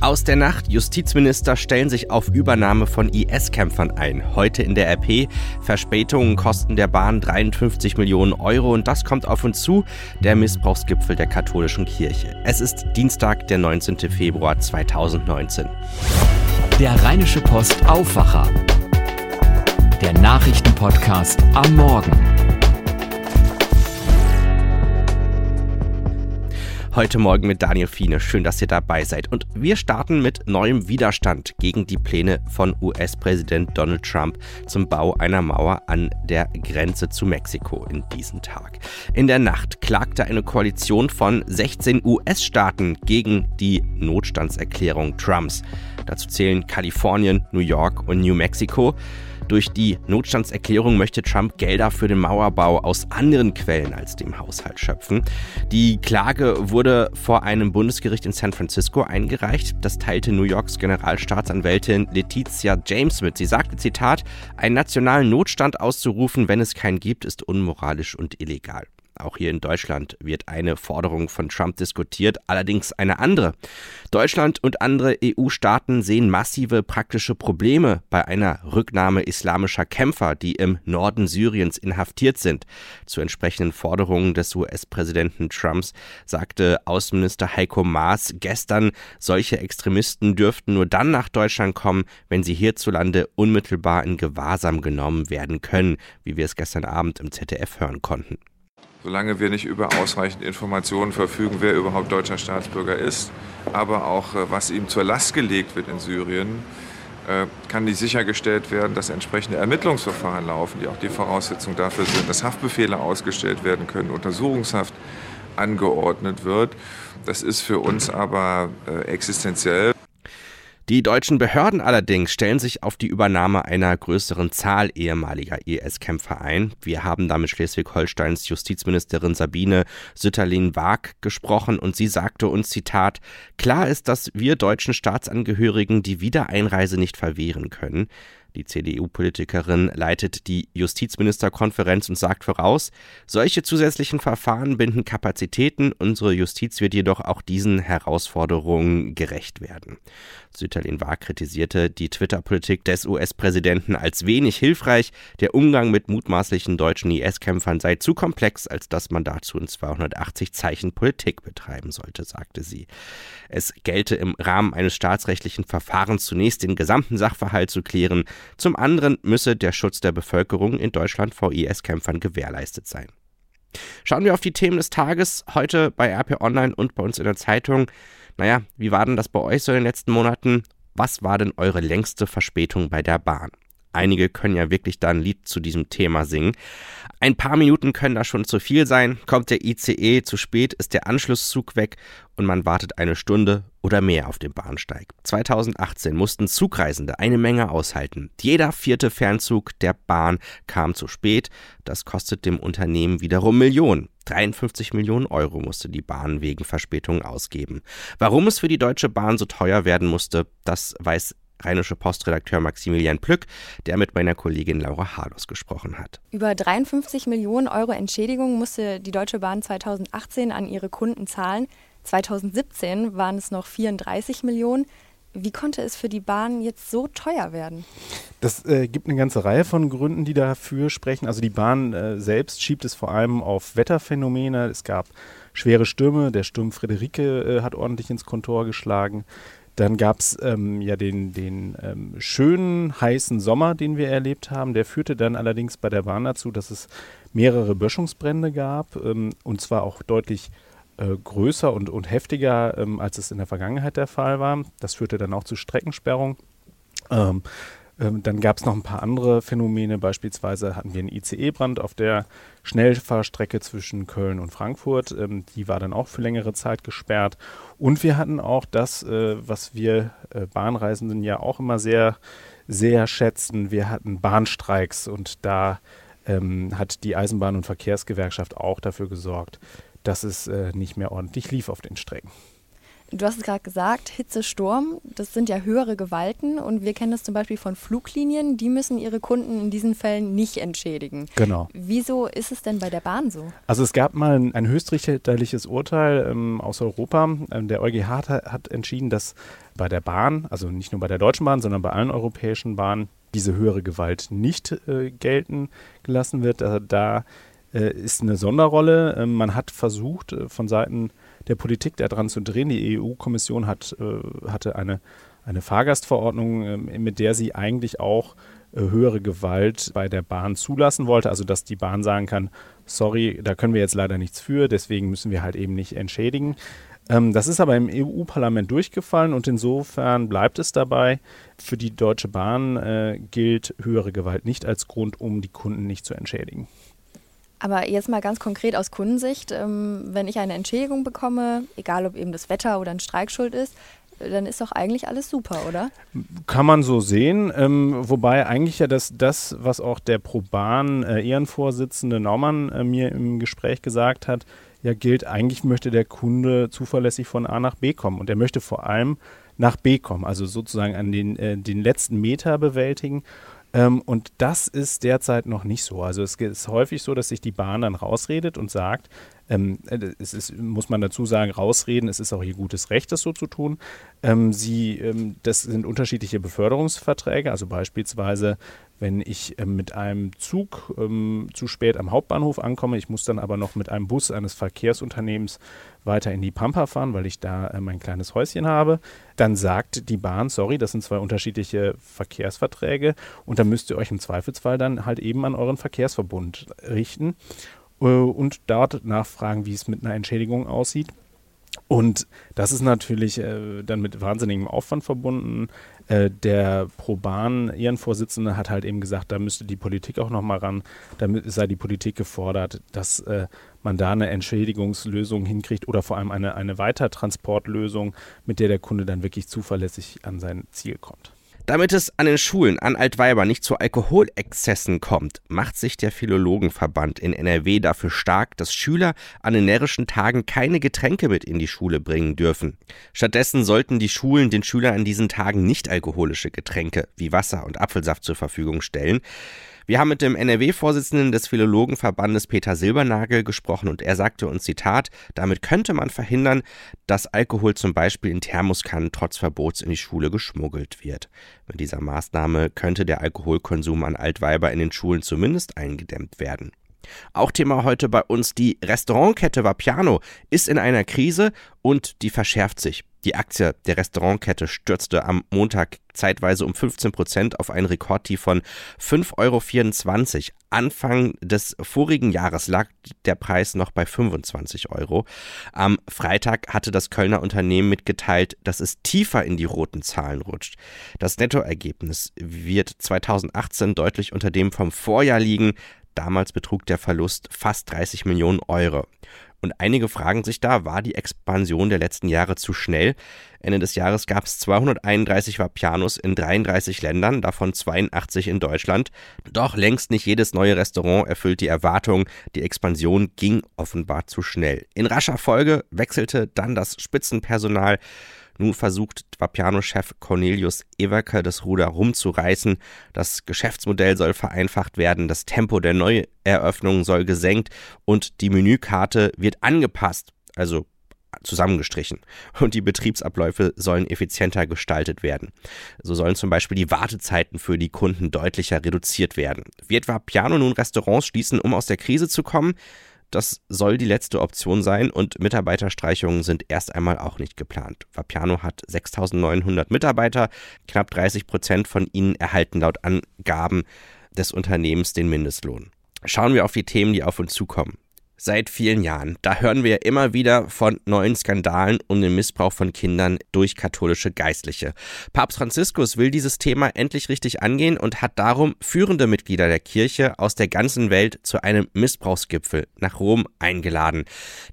Aus der Nacht. Justizminister stellen sich auf Übernahme von IS-Kämpfern ein. Heute in der RP. Verspätungen kosten der Bahn 53 Millionen Euro und das kommt auf uns zu. Der Missbrauchsgipfel der katholischen Kirche. Es ist Dienstag, der 19. Februar 2019. Der Rheinische Post Aufwacher. Der Nachrichtenpodcast am Morgen. Heute Morgen mit Daniel Fiene. Schön, dass ihr dabei seid. Und wir starten mit neuem Widerstand gegen die Pläne von US-Präsident Donald Trump zum Bau einer Mauer an der Grenze zu Mexiko in diesem Tag. In der Nacht klagte eine Koalition von 16 US-Staaten gegen die Notstandserklärung Trumps. Dazu zählen Kalifornien, New York und New Mexico. Durch die Notstandserklärung möchte Trump Gelder für den Mauerbau aus anderen Quellen als dem Haushalt schöpfen. Die Klage wurde vor einem Bundesgericht in San Francisco eingereicht. Das teilte New Yorks Generalstaatsanwältin Letizia James mit. Sie sagte, Zitat, einen nationalen Notstand auszurufen, wenn es keinen gibt, ist unmoralisch und illegal. Auch hier in Deutschland wird eine Forderung von Trump diskutiert, allerdings eine andere. Deutschland und andere EU-Staaten sehen massive praktische Probleme bei einer Rücknahme islamischer Kämpfer, die im Norden Syriens inhaftiert sind. Zu entsprechenden Forderungen des US-Präsidenten Trumps sagte Außenminister Heiko Maas gestern, solche Extremisten dürften nur dann nach Deutschland kommen, wenn sie hierzulande unmittelbar in Gewahrsam genommen werden können, wie wir es gestern Abend im ZDF hören konnten solange wir nicht über ausreichend Informationen verfügen, wer überhaupt deutscher Staatsbürger ist, aber auch äh, was ihm zur Last gelegt wird in Syrien, äh, kann nicht sichergestellt werden, dass entsprechende Ermittlungsverfahren laufen, die auch die Voraussetzung dafür sind, dass Haftbefehle ausgestellt werden können, Untersuchungshaft angeordnet wird. Das ist für uns aber äh, existenziell. Die deutschen Behörden allerdings stellen sich auf die Übernahme einer größeren Zahl ehemaliger IS-Kämpfer ein. Wir haben da mit Schleswig-Holsteins Justizministerin Sabine Sütterlin-Waag gesprochen und sie sagte uns, Zitat, klar ist, dass wir deutschen Staatsangehörigen die Wiedereinreise nicht verwehren können. Die CDU-Politikerin leitet die Justizministerkonferenz und sagt voraus, solche zusätzlichen Verfahren binden Kapazitäten, unsere Justiz wird jedoch auch diesen Herausforderungen gerecht werden. Sütterlin Wahr kritisierte die Twitter-Politik des US-Präsidenten als wenig hilfreich. Der Umgang mit mutmaßlichen deutschen IS-Kämpfern sei zu komplex, als dass man dazu in 280 Zeichen Politik betreiben sollte, sagte sie. Es gelte im Rahmen eines staatsrechtlichen Verfahrens zunächst den gesamten Sachverhalt zu klären. Zum anderen müsse der Schutz der Bevölkerung in Deutschland vor IS-Kämpfern gewährleistet sein. Schauen wir auf die Themen des Tages heute bei RP Online und bei uns in der Zeitung. Naja, wie war denn das bei euch so in den letzten Monaten? Was war denn eure längste Verspätung bei der Bahn? Einige können ja wirklich da ein Lied zu diesem Thema singen. Ein paar Minuten können da schon zu viel sein. Kommt der ICE zu spät, ist der Anschlusszug weg und man wartet eine Stunde oder mehr auf dem Bahnsteig. 2018 mussten Zugreisende eine Menge aushalten. Jeder vierte Fernzug der Bahn kam zu spät. Das kostet dem Unternehmen wiederum Millionen. 53 Millionen Euro musste die Bahn wegen Verspätungen ausgeben. Warum es für die Deutsche Bahn so teuer werden musste, das weiß Rheinische Postredakteur Maximilian Plück, der mit meiner Kollegin Laura Harlos gesprochen hat. Über 53 Millionen Euro Entschädigung musste die Deutsche Bahn 2018 an ihre Kunden zahlen. 2017 waren es noch 34 Millionen. Wie konnte es für die Bahn jetzt so teuer werden? Das äh, gibt eine ganze Reihe von Gründen, die dafür sprechen. Also die Bahn äh, selbst schiebt es vor allem auf Wetterphänomene. Es gab schwere Stürme. Der Sturm Friederike äh, hat ordentlich ins Kontor geschlagen. Dann gab es ähm, ja den, den ähm, schönen, heißen Sommer, den wir erlebt haben. Der führte dann allerdings bei der Bahn dazu, dass es mehrere Böschungsbrände gab ähm, und zwar auch deutlich äh, größer und, und heftiger, ähm, als es in der Vergangenheit der Fall war. Das führte dann auch zu Streckensperrung. Ähm, dann gab es noch ein paar andere Phänomene. Beispielsweise hatten wir einen ICE-Brand auf der Schnellfahrstrecke zwischen Köln und Frankfurt. Ähm, die war dann auch für längere Zeit gesperrt. Und wir hatten auch das, äh, was wir äh, Bahnreisenden ja auch immer sehr, sehr schätzen. Wir hatten Bahnstreiks und da ähm, hat die Eisenbahn- und Verkehrsgewerkschaft auch dafür gesorgt, dass es äh, nicht mehr ordentlich lief auf den Strecken. Du hast es gerade gesagt, Hitze, Sturm, das sind ja höhere Gewalten und wir kennen das zum Beispiel von Fluglinien, die müssen ihre Kunden in diesen Fällen nicht entschädigen. Genau. Wieso ist es denn bei der Bahn so? Also es gab mal ein, ein höchstrichterliches Urteil ähm, aus Europa. Ähm, der EuGH hat, hat entschieden, dass bei der Bahn, also nicht nur bei der Deutschen Bahn, sondern bei allen europäischen Bahnen, diese höhere Gewalt nicht äh, gelten gelassen wird. Da, da äh, ist eine Sonderrolle. Ähm, man hat versucht, äh, von Seiten der Politik daran zu drehen. Die EU-Kommission hat, äh, hatte eine, eine Fahrgastverordnung, äh, mit der sie eigentlich auch äh, höhere Gewalt bei der Bahn zulassen wollte. Also dass die Bahn sagen kann, sorry, da können wir jetzt leider nichts für, deswegen müssen wir halt eben nicht entschädigen. Ähm, das ist aber im EU-Parlament durchgefallen und insofern bleibt es dabei. Für die Deutsche Bahn äh, gilt höhere Gewalt nicht als Grund, um die Kunden nicht zu entschädigen. Aber jetzt mal ganz konkret aus Kundensicht, ähm, wenn ich eine Entschädigung bekomme, egal ob eben das Wetter oder ein Streik schuld ist, dann ist doch eigentlich alles super, oder? Kann man so sehen, ähm, wobei eigentlich ja das, das, was auch der Proban äh, Ehrenvorsitzende Naumann äh, mir im Gespräch gesagt hat, ja gilt, eigentlich möchte der Kunde zuverlässig von A nach B kommen und er möchte vor allem nach B kommen, also sozusagen an den, äh, den letzten Meter bewältigen. Ähm, und das ist derzeit noch nicht so. Also es ist häufig so, dass sich die Bahn dann rausredet und sagt, ähm, äh, es ist, muss man dazu sagen, rausreden, es ist auch ihr gutes Recht, das so zu tun. Ähm, sie, ähm, das sind unterschiedliche Beförderungsverträge, also beispielsweise wenn ich ähm, mit einem Zug ähm, zu spät am Hauptbahnhof ankomme, ich muss dann aber noch mit einem Bus eines Verkehrsunternehmens weiter in die Pampa fahren, weil ich da äh, mein kleines Häuschen habe, dann sagt die Bahn, sorry, das sind zwei unterschiedliche Verkehrsverträge und da müsst ihr euch im Zweifelsfall dann halt eben an euren Verkehrsverbund richten äh, und dort nachfragen, wie es mit einer Entschädigung aussieht. Und das ist natürlich äh, dann mit wahnsinnigem Aufwand verbunden. Äh, der Proban, Ehrenvorsitzende, hat halt eben gesagt, da müsste die Politik auch nochmal ran, da sei die Politik gefordert, dass äh, man da eine Entschädigungslösung hinkriegt oder vor allem eine, eine Weitertransportlösung, mit der der Kunde dann wirklich zuverlässig an sein Ziel kommt. Damit es an den Schulen an Altweiber nicht zu Alkoholexzessen kommt, macht sich der Philologenverband in NRW dafür stark, dass Schüler an den närrischen Tagen keine Getränke mit in die Schule bringen dürfen. Stattdessen sollten die Schulen den Schülern an diesen Tagen nicht alkoholische Getränke wie Wasser und Apfelsaft zur Verfügung stellen. Wir haben mit dem NRW-Vorsitzenden des Philologenverbandes Peter Silbernagel gesprochen und er sagte uns Zitat, damit könnte man verhindern, dass Alkohol zum Beispiel in Thermoskannen trotz Verbots in die Schule geschmuggelt wird. Mit dieser Maßnahme könnte der Alkoholkonsum an Altweiber in den Schulen zumindest eingedämmt werden. Auch Thema heute bei uns die Restaurantkette Vapiano ist in einer Krise und die verschärft sich. Die Aktie der Restaurantkette stürzte am Montag zeitweise um 15 Prozent auf ein Rekordtief von 5,24 Euro. Anfang des vorigen Jahres lag der Preis noch bei 25 Euro. Am Freitag hatte das Kölner Unternehmen mitgeteilt, dass es tiefer in die roten Zahlen rutscht. Das Nettoergebnis wird 2018 deutlich unter dem vom Vorjahr liegen. Damals betrug der Verlust fast 30 Millionen Euro. Und einige fragen sich da, war die Expansion der letzten Jahre zu schnell? Ende des Jahres gab es 231 Vapianos in 33 Ländern, davon 82 in Deutschland. Doch längst nicht jedes neue Restaurant erfüllt die Erwartung. Die Expansion ging offenbar zu schnell. In rascher Folge wechselte dann das Spitzenpersonal. Nun versucht Vapiano-Chef Cornelius Ewerke das Ruder rumzureißen. Das Geschäftsmodell soll vereinfacht werden, das Tempo der Neueröffnungen soll gesenkt und die Menükarte wird angepasst, also zusammengestrichen. Und die Betriebsabläufe sollen effizienter gestaltet werden. So sollen zum Beispiel die Wartezeiten für die Kunden deutlicher reduziert werden. Wird Vapiano nun Restaurants schließen, um aus der Krise zu kommen? Das soll die letzte Option sein und Mitarbeiterstreichungen sind erst einmal auch nicht geplant. Vapiano hat 6.900 Mitarbeiter, knapp 30 Prozent von ihnen erhalten laut Angaben des Unternehmens den Mindestlohn. Schauen wir auf die Themen, die auf uns zukommen seit vielen Jahren. Da hören wir immer wieder von neuen Skandalen um den Missbrauch von Kindern durch katholische Geistliche. Papst Franziskus will dieses Thema endlich richtig angehen und hat darum führende Mitglieder der Kirche aus der ganzen Welt zu einem Missbrauchsgipfel nach Rom eingeladen.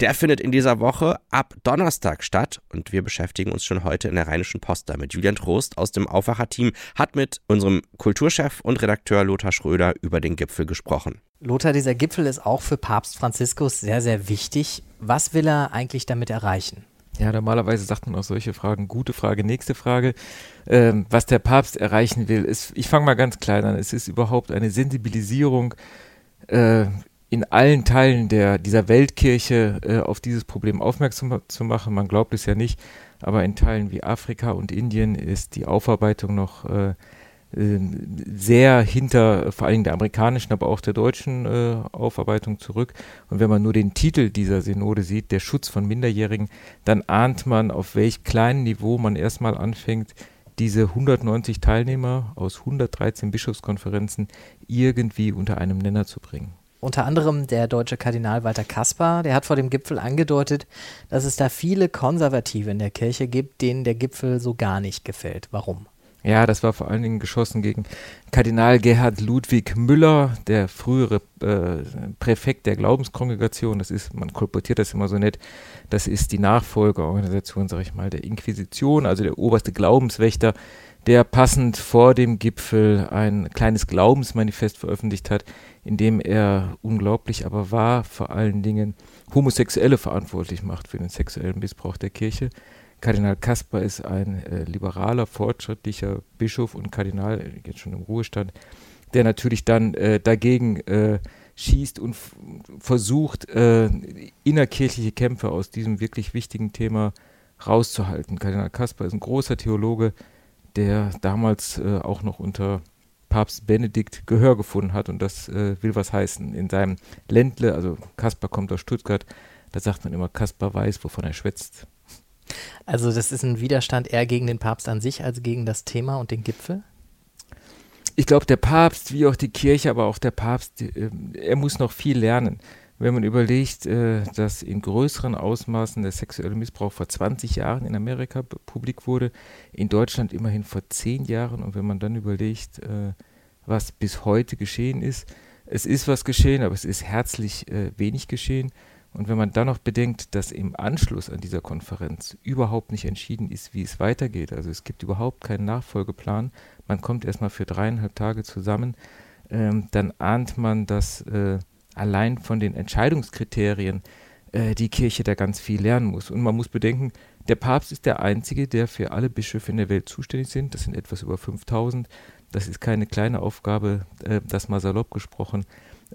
Der findet in dieser Woche ab Donnerstag statt und wir beschäftigen uns schon heute in der Rheinischen Post damit. Julian Trost aus dem Aufwacherteam hat mit unserem Kulturchef und Redakteur Lothar Schröder über den Gipfel gesprochen. Lothar, dieser Gipfel ist auch für Papst Franziskus sehr, sehr wichtig. Was will er eigentlich damit erreichen? Ja, normalerweise sagt man auch solche Fragen. Gute Frage, nächste Frage. Ähm, was der Papst erreichen will, ist, ich fange mal ganz klein an, es ist überhaupt eine Sensibilisierung äh, in allen Teilen der, dieser Weltkirche äh, auf dieses Problem aufmerksam zu machen. Man glaubt es ja nicht, aber in Teilen wie Afrika und Indien ist die Aufarbeitung noch äh, sehr hinter vor allen Dingen der amerikanischen, aber auch der deutschen äh, Aufarbeitung zurück. Und wenn man nur den Titel dieser Synode sieht, der Schutz von Minderjährigen, dann ahnt man, auf welch kleinem Niveau man erstmal anfängt, diese 190 Teilnehmer aus 113 Bischofskonferenzen irgendwie unter einem Nenner zu bringen. Unter anderem der deutsche Kardinal Walter Kaspar, der hat vor dem Gipfel angedeutet, dass es da viele Konservative in der Kirche gibt, denen der Gipfel so gar nicht gefällt. Warum? Ja, das war vor allen Dingen geschossen gegen Kardinal Gerhard Ludwig Müller, der frühere äh, Präfekt der Glaubenskongregation. Das ist, man kolportiert das immer so nett, das ist die Nachfolgeorganisation, sag ich mal, der Inquisition, also der oberste Glaubenswächter, der passend vor dem Gipfel ein kleines Glaubensmanifest veröffentlicht hat, in dem er unglaublich aber wahr vor allen Dingen Homosexuelle verantwortlich macht für den sexuellen Missbrauch der Kirche. Kardinal Kasper ist ein äh, liberaler, fortschrittlicher Bischof und Kardinal, jetzt schon im Ruhestand, der natürlich dann äh, dagegen äh, schießt und versucht, äh, innerkirchliche Kämpfe aus diesem wirklich wichtigen Thema rauszuhalten. Kardinal Kasper ist ein großer Theologe, der damals äh, auch noch unter Papst Benedikt Gehör gefunden hat und das äh, will was heißen. In seinem Ländle, also Kasper kommt aus Stuttgart, da sagt man immer, Kasper weiß, wovon er schwätzt. Also das ist ein Widerstand eher gegen den Papst an sich als gegen das Thema und den Gipfel? Ich glaube, der Papst, wie auch die Kirche, aber auch der Papst, äh, er muss noch viel lernen. Wenn man überlegt, äh, dass in größeren Ausmaßen der sexuelle Missbrauch vor 20 Jahren in Amerika publik wurde, in Deutschland immerhin vor 10 Jahren. Und wenn man dann überlegt, äh, was bis heute geschehen ist, es ist was geschehen, aber es ist herzlich wenig geschehen. Und wenn man dann noch bedenkt, dass im Anschluss an dieser Konferenz überhaupt nicht entschieden ist, wie es weitergeht, also es gibt überhaupt keinen Nachfolgeplan, man kommt erstmal für dreieinhalb Tage zusammen, ähm, dann ahnt man, dass äh, allein von den Entscheidungskriterien äh, die Kirche da ganz viel lernen muss. Und man muss bedenken, der Papst ist der Einzige, der für alle Bischöfe in der Welt zuständig sind. Das sind etwas über 5000. Das ist keine kleine Aufgabe, äh, das mal salopp gesprochen.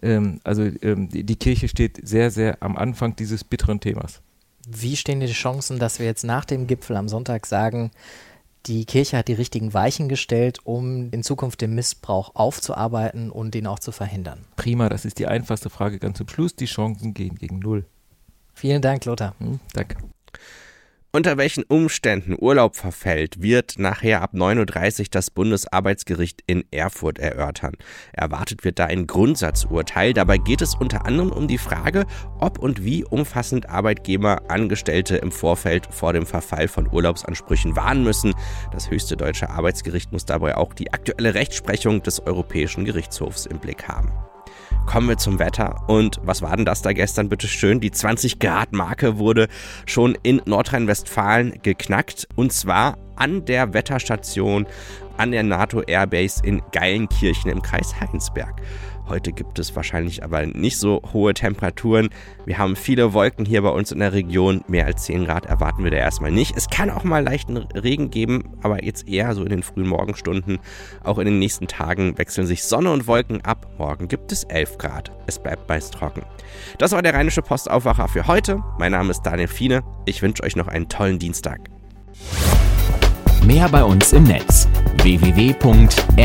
Ähm, also ähm, die, die Kirche steht sehr, sehr am Anfang dieses bitteren Themas. Wie stehen die Chancen, dass wir jetzt nach dem Gipfel am Sonntag sagen, die Kirche hat die richtigen Weichen gestellt, um in Zukunft den Missbrauch aufzuarbeiten und ihn auch zu verhindern? Prima, das ist die einfachste Frage ganz zum Schluss. Die Chancen gehen gegen Null. Vielen Dank, Lothar. Hm, danke. Unter welchen Umständen Urlaub verfällt, wird nachher ab 9.30 Uhr das Bundesarbeitsgericht in Erfurt erörtern. Erwartet wird da ein Grundsatzurteil. Dabei geht es unter anderem um die Frage, ob und wie umfassend Arbeitgeber Angestellte im Vorfeld vor dem Verfall von Urlaubsansprüchen warnen müssen. Das höchste deutsche Arbeitsgericht muss dabei auch die aktuelle Rechtsprechung des Europäischen Gerichtshofs im Blick haben. Kommen wir zum Wetter. Und was war denn das da gestern? Bitte schön. Die 20 Grad Marke wurde schon in Nordrhein-Westfalen geknackt. Und zwar an der Wetterstation an der NATO Airbase in Geilenkirchen im Kreis Heinsberg. Heute gibt es wahrscheinlich aber nicht so hohe Temperaturen. Wir haben viele Wolken hier bei uns in der Region. Mehr als 10 Grad erwarten wir da erstmal nicht. Es kann auch mal leichten Regen geben, aber jetzt eher so in den frühen Morgenstunden. Auch in den nächsten Tagen wechseln sich Sonne und Wolken ab. Morgen gibt es 11 Grad. Es bleibt meist trocken. Das war der Rheinische Postaufwacher für heute. Mein Name ist Daniel Fiene. Ich wünsche euch noch einen tollen Dienstag. Mehr bei uns im Netz www.rp-online.de